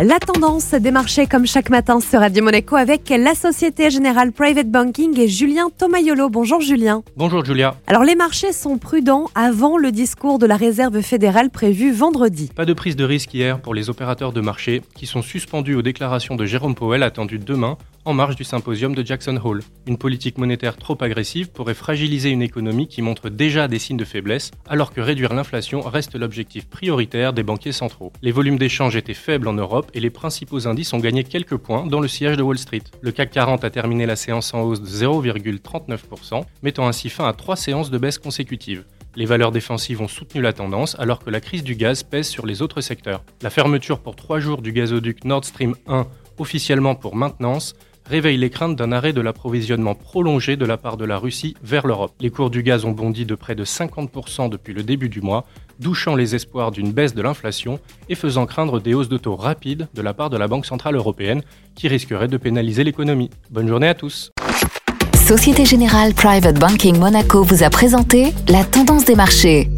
La tendance des marchés comme chaque matin sur Radio Monaco avec la Société Générale Private Banking et Julien Tomayolo. Bonjour Julien. Bonjour Julia. Alors les marchés sont prudents avant le discours de la Réserve fédérale prévu vendredi. Pas de prise de risque hier pour les opérateurs de marché qui sont suspendus aux déclarations de Jérôme Powell attendues demain en marge du symposium de Jackson Hole. Une politique monétaire trop agressive pourrait fragiliser une économie qui montre déjà des signes de faiblesse, alors que réduire l'inflation reste l'objectif prioritaire des banquiers centraux. Les volumes d'échange étaient faibles en Europe et les principaux indices ont gagné quelques points dans le siège de Wall Street. Le CAC 40 a terminé la séance en hausse de 0,39%, mettant ainsi fin à trois séances de baisse consécutives. Les valeurs défensives ont soutenu la tendance alors que la crise du gaz pèse sur les autres secteurs. La fermeture pour trois jours du gazoduc Nord Stream 1, officiellement pour maintenance, réveille les craintes d'un arrêt de l'approvisionnement prolongé de la part de la Russie vers l'Europe. Les cours du gaz ont bondi de près de 50% depuis le début du mois, douchant les espoirs d'une baisse de l'inflation et faisant craindre des hausses de taux rapides de la part de la Banque Centrale Européenne qui risquerait de pénaliser l'économie. Bonne journée à tous. Société Générale Private Banking Monaco vous a présenté la tendance des marchés.